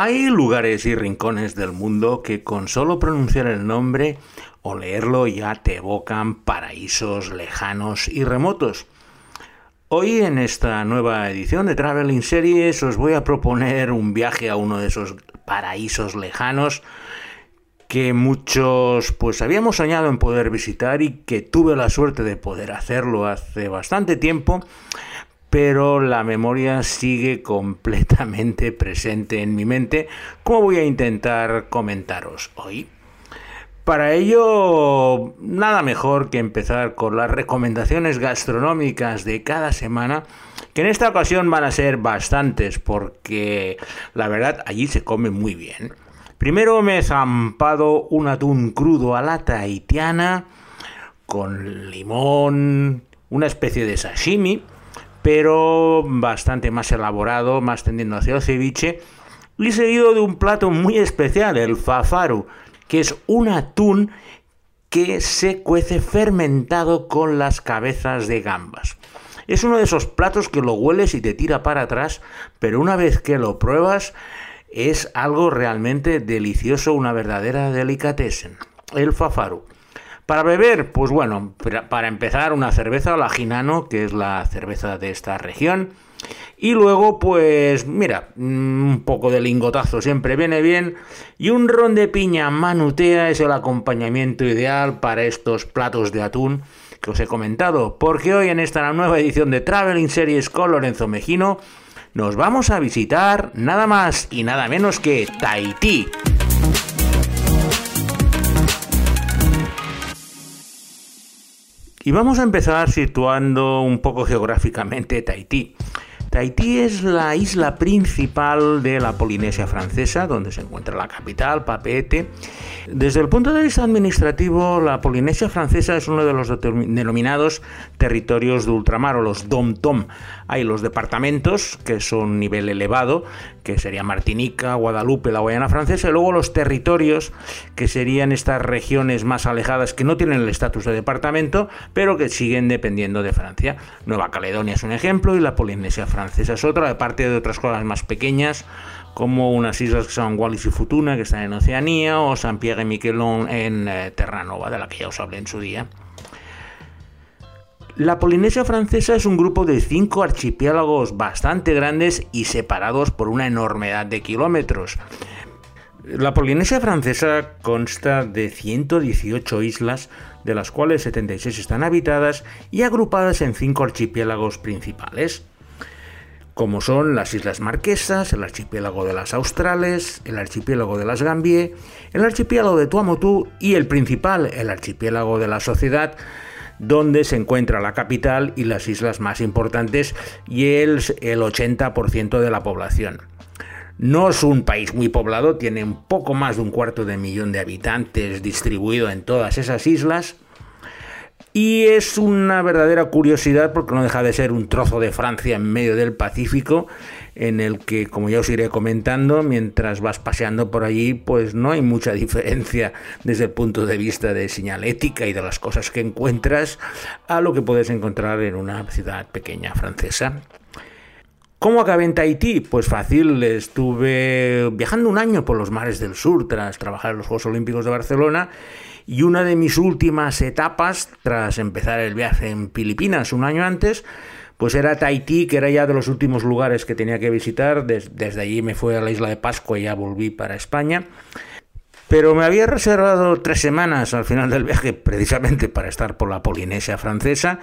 Hay lugares y rincones del mundo que con solo pronunciar el nombre o leerlo ya te evocan paraísos lejanos y remotos. Hoy en esta nueva edición de Traveling Series os voy a proponer un viaje a uno de esos paraísos lejanos que muchos pues habíamos soñado en poder visitar y que tuve la suerte de poder hacerlo hace bastante tiempo pero la memoria sigue completamente presente en mi mente, como voy a intentar comentaros hoy. Para ello, nada mejor que empezar con las recomendaciones gastronómicas de cada semana, que en esta ocasión van a ser bastantes, porque la verdad allí se come muy bien. Primero me he zampado un atún crudo a la tahitiana, con limón, una especie de sashimi, pero bastante más elaborado, más tendiendo hacia el ceviche, y seguido de un plato muy especial, el fafaru, que es un atún que se cuece fermentado con las cabezas de gambas. Es uno de esos platos que lo hueles y te tira para atrás, pero una vez que lo pruebas es algo realmente delicioso, una verdadera delicatessen. El fafaru. Para beber, pues bueno, para empezar una cerveza, la Ginano, que es la cerveza de esta región. Y luego, pues mira, mm, un poco de lingotazo siempre viene bien. Y un ron de piña manutea es el acompañamiento ideal para estos platos de atún que os he comentado. Porque hoy en esta nueva edición de Traveling Series con Lorenzo Mejino nos vamos a visitar nada más y nada menos que Tahití. Y vamos a empezar situando un poco geográficamente Tahití. Tahití es la isla principal de la Polinesia francesa, donde se encuentra la capital, Papeete. Desde el punto de vista administrativo, la Polinesia francesa es uno de los denominados territorios de ultramar o los dom-tom. Hay los departamentos, que son nivel elevado, que sería Martinica, Guadalupe, la Guayana francesa, y luego los territorios, que serían estas regiones más alejadas que no tienen el estatus de departamento, pero que siguen dependiendo de Francia. Nueva Caledonia es un ejemplo y la Polinesia francesa es otra, aparte de otras cosas más pequeñas, como unas islas que son Wallis y Futuna, que están en Oceanía, o San Pierre y Miquelon en eh, Terranova, de la que ya os hablé en su día. La Polinesia francesa es un grupo de cinco archipiélagos bastante grandes y separados por una enormidad de kilómetros. La Polinesia francesa consta de 118 islas, de las cuales 76 están habitadas y agrupadas en cinco archipiélagos principales como son las Islas Marquesas, el archipiélago de las Australes, el archipiélago de las Gambier, el archipiélago de Tuamotu y el principal, el archipiélago de la Sociedad, donde se encuentra la capital y las islas más importantes y el, el 80% de la población. No es un país muy poblado, tiene un poco más de un cuarto de millón de habitantes distribuido en todas esas islas y es una verdadera curiosidad porque no deja de ser un trozo de Francia en medio del Pacífico en el que, como ya os iré comentando, mientras vas paseando por allí, pues no hay mucha diferencia desde el punto de vista de señalética y de las cosas que encuentras a lo que puedes encontrar en una ciudad pequeña francesa. ¿Cómo acabé en Tahití? Pues fácil, estuve viajando un año por los mares del sur tras trabajar en los Juegos Olímpicos de Barcelona y una de mis últimas etapas, tras empezar el viaje en Filipinas un año antes, pues era Tahití, que era ya de los últimos lugares que tenía que visitar. desde allí me fui a la isla de Pascua y ya volví para España. Pero me había reservado tres semanas al final del viaje precisamente para estar por la Polinesia francesa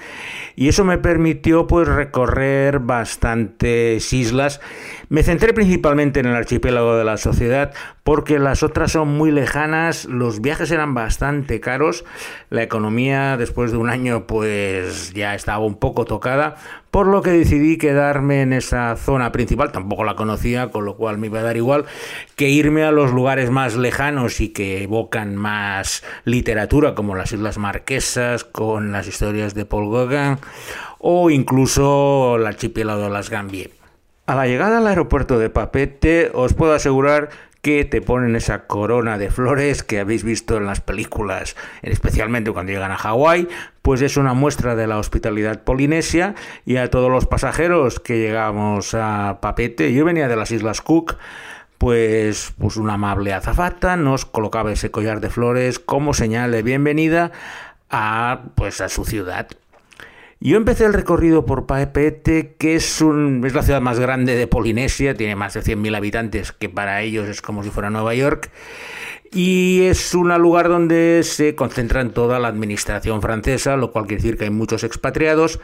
y eso me permitió pues recorrer bastantes islas. Me centré principalmente en el archipiélago de la Sociedad porque las otras son muy lejanas, los viajes eran bastante caros, la economía después de un año pues ya estaba un poco tocada, por lo que decidí quedarme en esa zona principal, tampoco la conocía, con lo cual me iba a dar igual que irme a los lugares más lejanos y que evocan más literatura, como las Islas Marquesas, con las historias de Paul Gauguin, o incluso el archipiélago de las Gambier. A la llegada al aeropuerto de Papete os puedo asegurar que te ponen esa corona de flores que habéis visto en las películas, especialmente cuando llegan a Hawái, pues es una muestra de la hospitalidad polinesia y a todos los pasajeros que llegamos a Papete, yo venía de las Islas Cook, pues, pues una amable azafata nos colocaba ese collar de flores como señal de bienvenida a, pues, a su ciudad. Yo empecé el recorrido por Paepete, que es, un, la ciudad más grande de Polinesia, tiene más de 100.000 habitantes, que para ellos es como si fuera Nueva York, y es un lugar donde se concentra toda la administración francesa, lo cual quiere decir que hay muchos expatriados,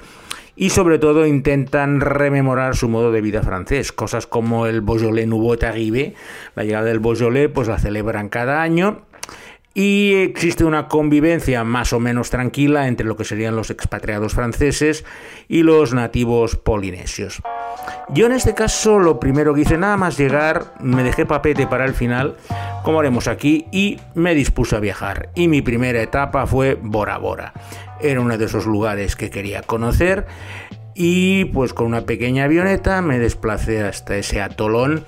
y sobre todo intentan rememorar su modo de vida francés, cosas como el Beaujolais Nouveau Arrivé, la llegada del Beaujolais, pues la celebran cada año, y existe una convivencia más o menos tranquila entre lo que serían los expatriados franceses y los nativos polinesios. Yo en este caso lo primero que hice nada más llegar, me dejé papete para el final, como haremos aquí, y me dispuse a viajar. Y mi primera etapa fue Bora Bora. Era uno de esos lugares que quería conocer y pues con una pequeña avioneta me desplacé hasta ese atolón,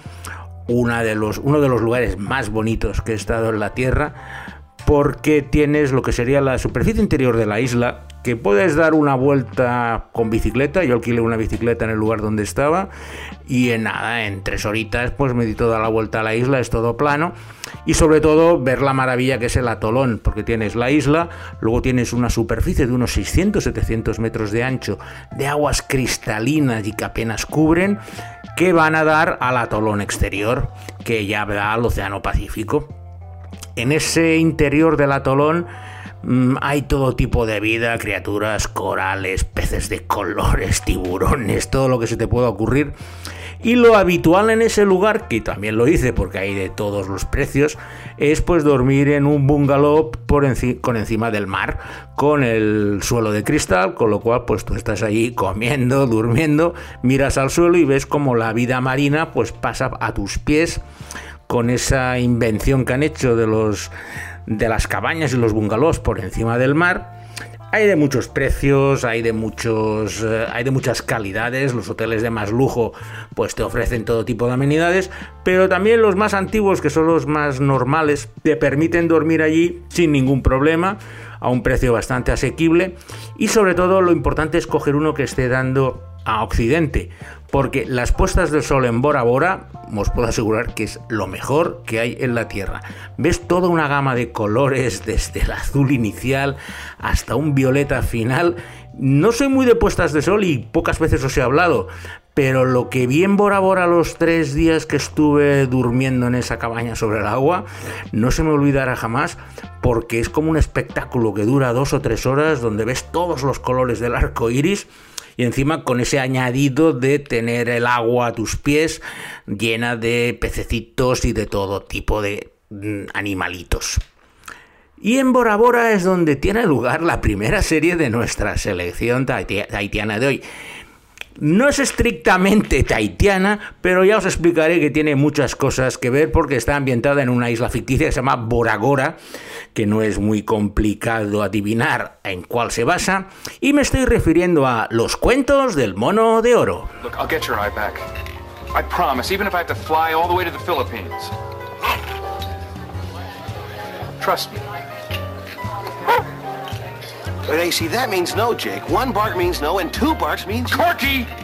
de los, uno de los lugares más bonitos que he estado en la Tierra porque tienes lo que sería la superficie interior de la isla, que puedes dar una vuelta con bicicleta. Yo alquilé una bicicleta en el lugar donde estaba y en nada, en tres horitas, pues me di toda la vuelta a la isla, es todo plano. Y sobre todo ver la maravilla que es el atolón, porque tienes la isla, luego tienes una superficie de unos 600-700 metros de ancho, de aguas cristalinas y que apenas cubren, que van a dar al atolón exterior, que ya da al Océano Pacífico. En ese interior del atolón mm, hay todo tipo de vida, criaturas, corales, peces de colores, tiburones, todo lo que se te pueda ocurrir. Y lo habitual en ese lugar, que también lo hice porque hay de todos los precios, es pues dormir en un bungalow por con encima del mar, con el suelo de cristal, con lo cual pues tú estás allí comiendo, durmiendo, miras al suelo y ves como la vida marina pues pasa a tus pies con esa invención que han hecho de los de las cabañas y los bungalows por encima del mar. Hay de muchos precios, hay de muchos eh, hay de muchas calidades, los hoteles de más lujo pues te ofrecen todo tipo de amenidades, pero también los más antiguos que son los más normales te permiten dormir allí sin ningún problema a un precio bastante asequible y sobre todo lo importante es coger uno que esté dando a Occidente, porque las puestas del sol en Bora Bora os puedo asegurar que es lo mejor que hay en la Tierra. Ves toda una gama de colores, desde el azul inicial hasta un violeta final. No soy muy de puestas de sol y pocas veces os he hablado, pero lo que vi en Bora Bora los tres días que estuve durmiendo en esa cabaña sobre el agua, no se me olvidará jamás, porque es como un espectáculo que dura dos o tres horas, donde ves todos los colores del arco iris y encima con ese añadido de tener el agua a tus pies llena de pececitos y de todo tipo de mm, animalitos. Y en Bora Bora es donde tiene lugar la primera serie de nuestra selección haitiana de hoy. No es estrictamente tahitiana, pero ya os explicaré que tiene muchas cosas que ver porque está ambientada en una isla ficticia que se llama Boragora, que no es muy complicado adivinar en cuál se basa, y me estoy refiriendo a Los cuentos del mono de oro. Trust me.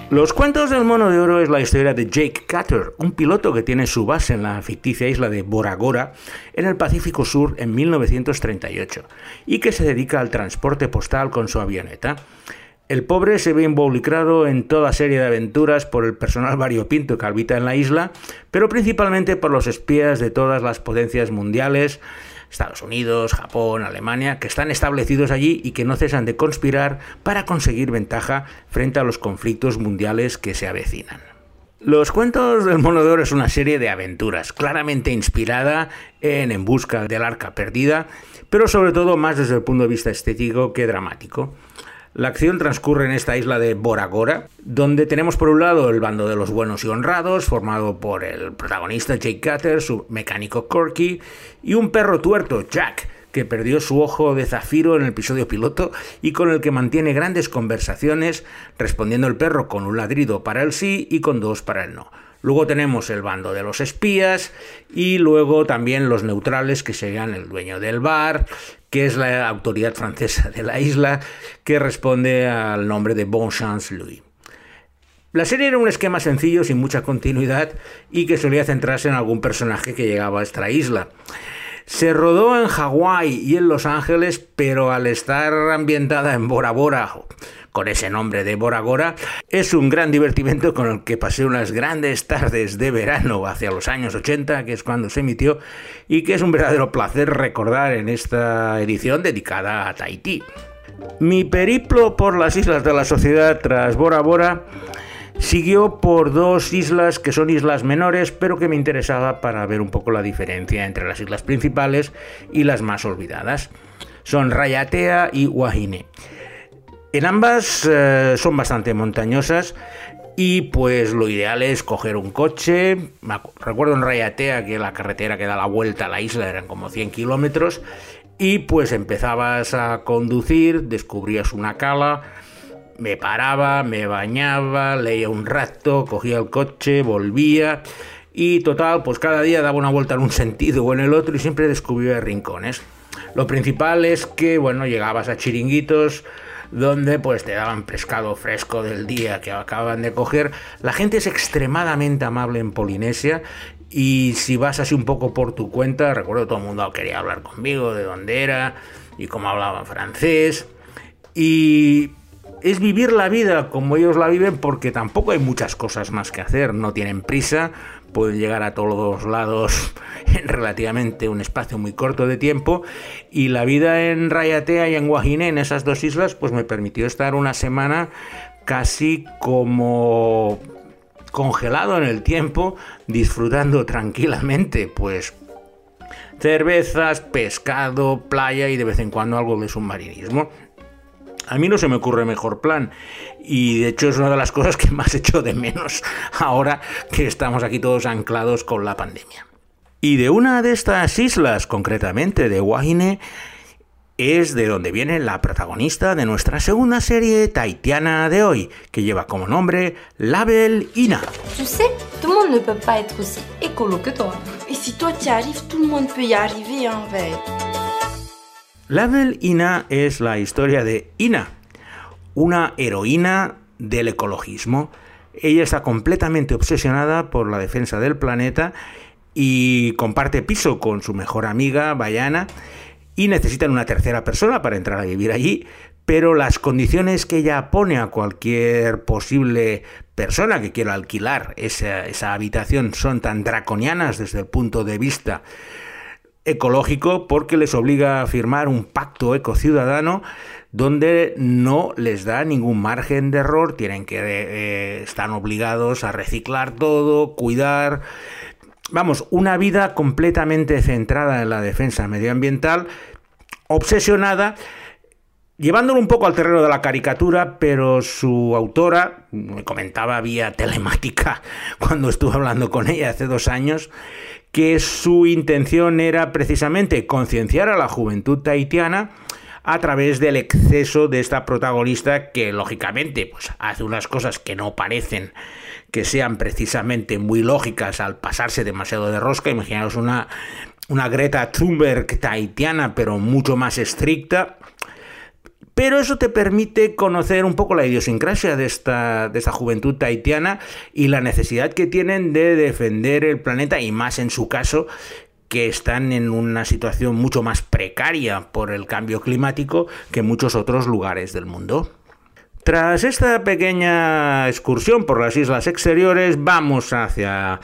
Los cuentos del mono de oro es la historia de Jake Cutter, un piloto que tiene su base en la ficticia isla de Boragora, en el Pacífico Sur, en 1938, y que se dedica al transporte postal con su avioneta. El pobre se ve involucrado en toda serie de aventuras por el personal variopinto que habita en la isla, pero principalmente por los espías de todas las potencias mundiales, Estados Unidos, Japón, Alemania, que están establecidos allí y que no cesan de conspirar para conseguir ventaja frente a los conflictos mundiales que se avecinan. Los cuentos del Mono de Oro es una serie de aventuras, claramente inspirada en En Busca del Arca Perdida, pero sobre todo más desde el punto de vista estético que dramático. La acción transcurre en esta isla de Boragora, donde tenemos por un lado el bando de los buenos y honrados, formado por el protagonista Jake Cutter, su mecánico Corky y un perro tuerto, Jack, que perdió su ojo de zafiro en el episodio piloto y con el que mantiene grandes conversaciones, respondiendo el perro con un ladrido para el sí y con dos para el no. Luego tenemos el bando de los espías y luego también los neutrales que serían el dueño del bar, que es la autoridad francesa de la isla, que responde al nombre de Bonchance Louis. La serie era un esquema sencillo, sin mucha continuidad, y que solía centrarse en algún personaje que llegaba a esta isla. Se rodó en Hawái y en Los Ángeles, pero al estar ambientada en Bora Bora, con ese nombre de Bora Bora, es un gran divertimento con el que pasé unas grandes tardes de verano hacia los años 80, que es cuando se emitió, y que es un verdadero placer recordar en esta edición dedicada a Tahití. Mi periplo por las islas de la sociedad tras Bora Bora Siguió por dos islas que son islas menores, pero que me interesaba para ver un poco la diferencia entre las islas principales y las más olvidadas. Son Rayatea y Wahine. En ambas eh, son bastante montañosas y pues lo ideal es coger un coche. Recuerdo en Rayatea que la carretera que da la vuelta a la isla eran como 100 kilómetros y pues empezabas a conducir, descubrías una cala, me paraba, me bañaba, leía un rato, cogía el coche, volvía y total, pues cada día daba una vuelta en un sentido o en el otro y siempre descubría rincones. Lo principal es que, bueno, llegabas a chiringuitos donde pues te daban pescado fresco del día que acaban de coger. La gente es extremadamente amable en Polinesia y si vas así un poco por tu cuenta, recuerdo todo el mundo quería hablar conmigo de dónde era y cómo hablaban francés. Y es vivir la vida como ellos la viven porque tampoco hay muchas cosas más que hacer, no tienen prisa, pueden llegar a todos lados en relativamente un espacio muy corto de tiempo y la vida en Rayatea y en Guajiné, en esas dos islas, pues me permitió estar una semana casi como congelado en el tiempo, disfrutando tranquilamente, pues cervezas, pescado, playa y de vez en cuando algo de submarinismo. A mí no se me ocurre mejor plan y de hecho es una de las cosas que más echo de menos ahora que estamos aquí todos anclados con la pandemia. Y de una de estas islas, concretamente de Wahine, es de donde viene la protagonista de nuestra segunda serie taitiana de hoy, que lleva como nombre Label Ina. Tu sais, tout le monde ne peut pas être aussi écolo que toi. Et si toi tu arrives, tout le monde peut y arriver, hein, Label Ina es la historia de Ina, una heroína del ecologismo. Ella está completamente obsesionada por la defensa del planeta y comparte piso con su mejor amiga, Bayana, y necesitan una tercera persona para entrar a vivir allí, pero las condiciones que ella pone a cualquier posible persona que quiera alquilar esa, esa habitación son tan draconianas desde el punto de vista ecológico porque les obliga a firmar un pacto ecociudadano donde no les da ningún margen de error, tienen que eh, están obligados a reciclar todo, cuidar, vamos, una vida completamente centrada en la defensa medioambiental, obsesionada Llevándolo un poco al terreno de la caricatura, pero su autora, me comentaba vía telemática cuando estuve hablando con ella hace dos años, que su intención era precisamente concienciar a la juventud tahitiana a través del exceso de esta protagonista que lógicamente pues, hace unas cosas que no parecen que sean precisamente muy lógicas al pasarse demasiado de rosca. Imaginaos una, una Greta Thunberg tahitiana pero mucho más estricta pero eso te permite conocer un poco la idiosincrasia de esta, de juventud tahitiana y la necesidad que tienen de defender el planeta y más en su caso que están en una situación mucho más precaria por el cambio climático que muchos otros lugares del mundo. Tras esta pequeña excursión por las islas exteriores, vamos hacia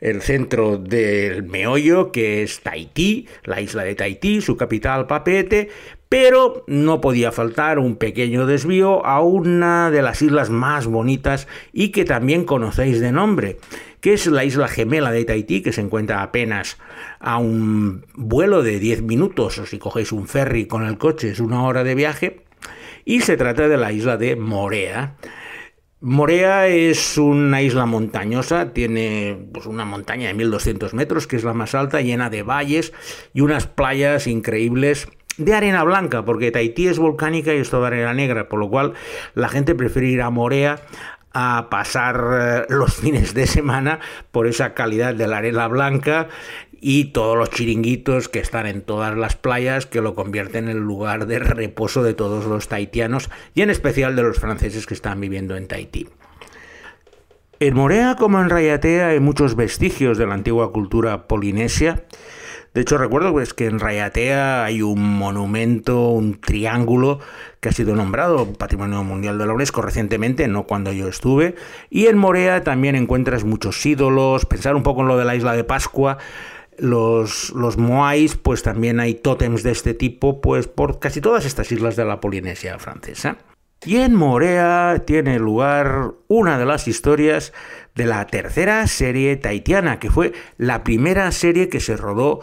el centro del meollo, que es Tahití, la isla de Tahití, su capital Papete, pero no podía faltar un pequeño desvío a una de las islas más bonitas y que también conocéis de nombre, que es la isla gemela de Tahití, que se encuentra apenas a un vuelo de 10 minutos, o si cogéis un ferry con el coche es una hora de viaje, y se trata de la isla de Morea. Morea es una isla montañosa, tiene pues, una montaña de 1200 metros, que es la más alta, llena de valles y unas playas increíbles de arena blanca, porque Tahití es volcánica y es toda arena negra, por lo cual la gente prefiere ir a Morea a pasar eh, los fines de semana por esa calidad de la arena blanca y todos los chiringuitos que están en todas las playas que lo convierten en el lugar de reposo de todos los tahitianos y en especial de los franceses que están viviendo en Tahití. En Morea como en Rayatea hay muchos vestigios de la antigua cultura polinesia. De hecho, recuerdo pues, que en Rayatea hay un monumento, un triángulo, que ha sido nombrado Patrimonio Mundial de la UNESCO recientemente, no cuando yo estuve. Y en Morea también encuentras muchos ídolos, pensar un poco en lo de la isla de Pascua. Los, los Moais, pues también hay tótems de este tipo, pues por casi todas estas islas de la Polinesia francesa. Y en Morea tiene lugar una de las historias de la tercera serie taitiana, que fue la primera serie que se rodó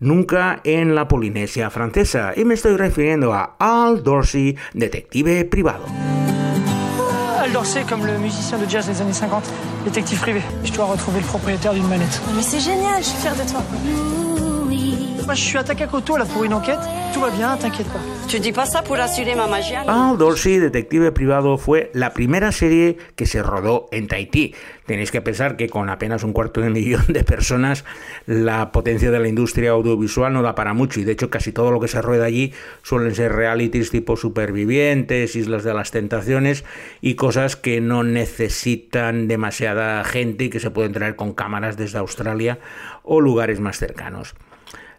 nunca en la Polinesia francesa. Y me estoy refiriendo a Al Dorsey, detective privado. Al Dorsey, comme le musicien de jazz des années 50, détective privé. Je dois retrouver le propriétaire d'une manette. Mais c'est génial, je suis fière de toi. Moi, je suis à Takakoto là pour une enquête. Tout va bien, t'inquiète pas. Tu dis pas ça pour assurer ma magie Al Dorsey, detective privado, fue la primera serie que se rodó en Tahití. Tenéis que pensar que con apenas un cuarto de millón de personas, la potencia de la industria audiovisual no da para mucho. Y de hecho, casi todo lo que se rueda allí suelen ser realities tipo supervivientes, Islas de las Tentaciones y cosas que no necesitan demasiada gente y que se pueden traer con cámaras desde Australia o lugares más cercanos.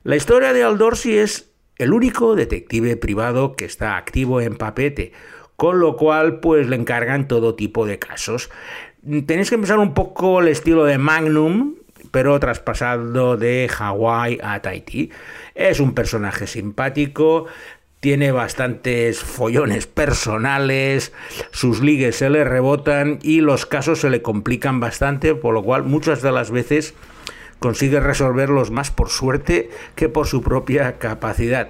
La historia de Al Dorsey es el único detective privado que está activo en papete, con lo cual pues le encargan todo tipo de casos. Tenéis que empezar un poco el estilo de Magnum, pero traspasado de Hawái a Tahití. Es un personaje simpático, tiene bastantes follones personales, sus ligues se le rebotan y los casos se le complican bastante, por lo cual muchas de las veces consigue resolverlos más por suerte que por su propia capacidad.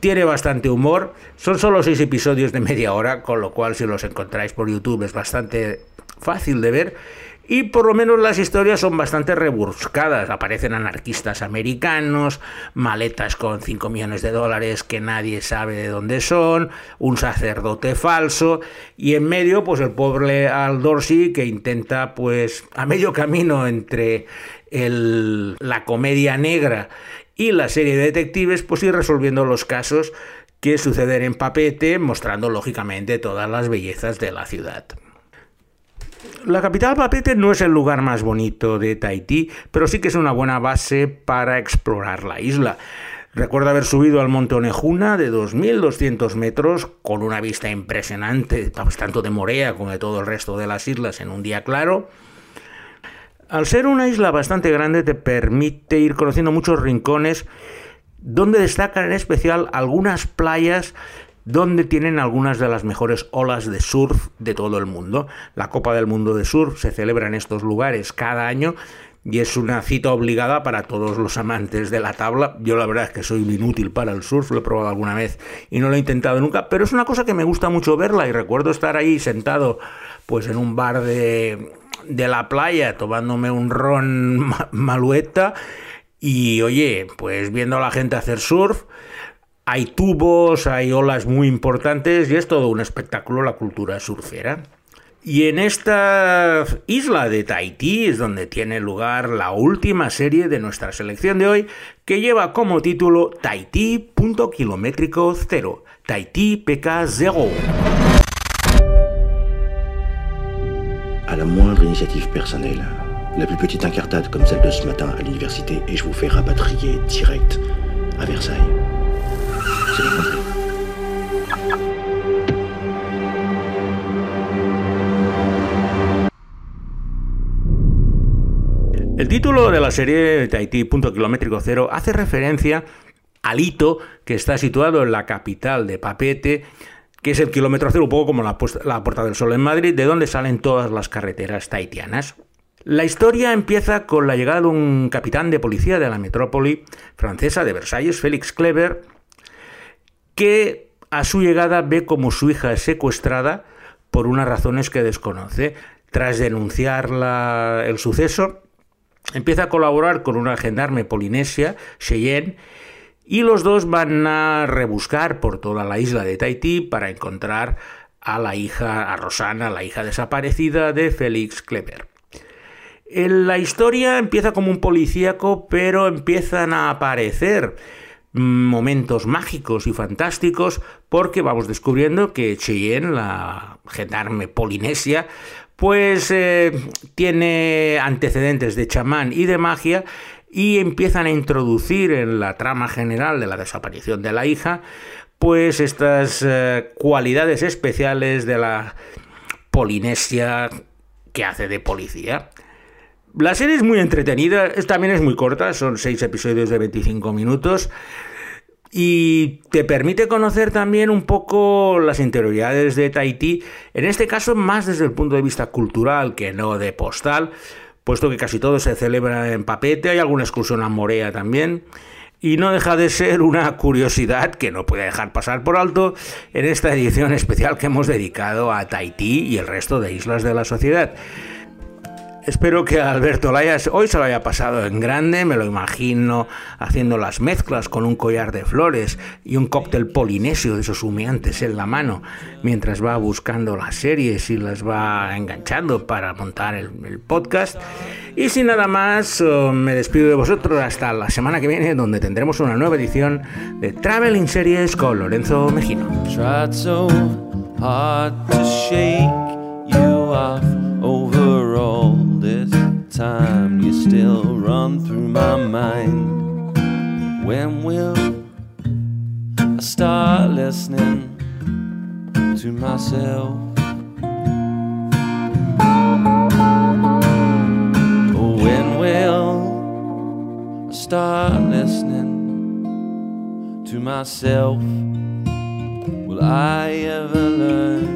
Tiene bastante humor, son solo seis episodios de media hora, con lo cual si los encontráis por YouTube es bastante fácil de ver y por lo menos las historias son bastante rebuscadas. Aparecen anarquistas americanos, maletas con 5 millones de dólares que nadie sabe de dónde son, un sacerdote falso y en medio pues el pobre Al Dorsey que intenta pues a medio camino entre el, la comedia negra y la serie de detectives pues ir resolviendo los casos que suceden en papete mostrando lógicamente todas las bellezas de la ciudad. La capital Papete no es el lugar más bonito de Tahití, pero sí que es una buena base para explorar la isla. Recuerdo haber subido al monte Onejuna de 2.200 metros con una vista impresionante, tanto de Morea como de todo el resto de las islas en un día claro. Al ser una isla bastante grande te permite ir conociendo muchos rincones donde destacan en especial algunas playas donde tienen algunas de las mejores olas de surf de todo el mundo. La Copa del Mundo de Surf se celebra en estos lugares cada año y es una cita obligada para todos los amantes de la tabla. Yo la verdad es que soy inútil para el surf, lo he probado alguna vez y no lo he intentado nunca, pero es una cosa que me gusta mucho verla y recuerdo estar ahí sentado pues en un bar de, de la playa tomándome un ron malueta y oye, pues viendo a la gente hacer surf hay tubos, hay olas muy importantes y es todo un espectáculo la cultura surfera. Y en esta isla de Tahití es donde tiene lugar la última serie de nuestra selección de hoy, que lleva como título Tahití punto kilométrico cero, Tahití PK 0. À la moindre initiative personnelle, la plus petite incartade comme celle de ce matin à l'université, et je vous fais rapatrier direct à Versailles. El título de la serie Tahití Punto Kilométrico Cero hace referencia al hito que está situado en la capital de Papete, que es el kilómetro cero, un poco como la, la Puerta del Sol en Madrid, de donde salen todas las carreteras tahitianas. La historia empieza con la llegada de un capitán de policía de la metrópoli francesa de Versalles, Félix Kleber, que a su llegada ve como su hija es secuestrada por unas razones que desconoce. Tras denunciar el suceso, empieza a colaborar con una gendarme polinesia, Cheyenne, y los dos van a rebuscar por toda la isla de Tahití para encontrar a la hija, a Rosana, la hija desaparecida de Félix Kleber. La historia empieza como un policíaco, pero empiezan a aparecer momentos mágicos y fantásticos porque vamos descubriendo que Cheyenne, la gendarme polinesia, pues eh, tiene antecedentes de chamán y de magia y empiezan a introducir en la trama general de la desaparición de la hija, pues estas eh, cualidades especiales de la Polinesia que hace de policía. La serie es muy entretenida, también es muy corta, son seis episodios de 25 minutos y te permite conocer también un poco las interioridades de Tahití, en este caso más desde el punto de vista cultural que no de postal, puesto que casi todo se celebra en papete, hay alguna excursión a Morea también, y no deja de ser una curiosidad que no puede dejar pasar por alto en esta edición especial que hemos dedicado a Tahití y el resto de islas de la sociedad. Espero que Alberto Layas hoy se lo haya pasado en grande, me lo imagino haciendo las mezclas con un collar de flores y un cóctel polinesio de esos humeantes en la mano, mientras va buscando las series y las va enganchando para montar el, podcast. Y sin nada más, oh, me despido de vosotros hasta la semana que viene, donde tendremos una nueva edición de Traveling Series con Lorenzo Mejino. This time. You still run through my mind. When will I start listening to myself? Oh, when will I start listening to myself? Will I ever learn?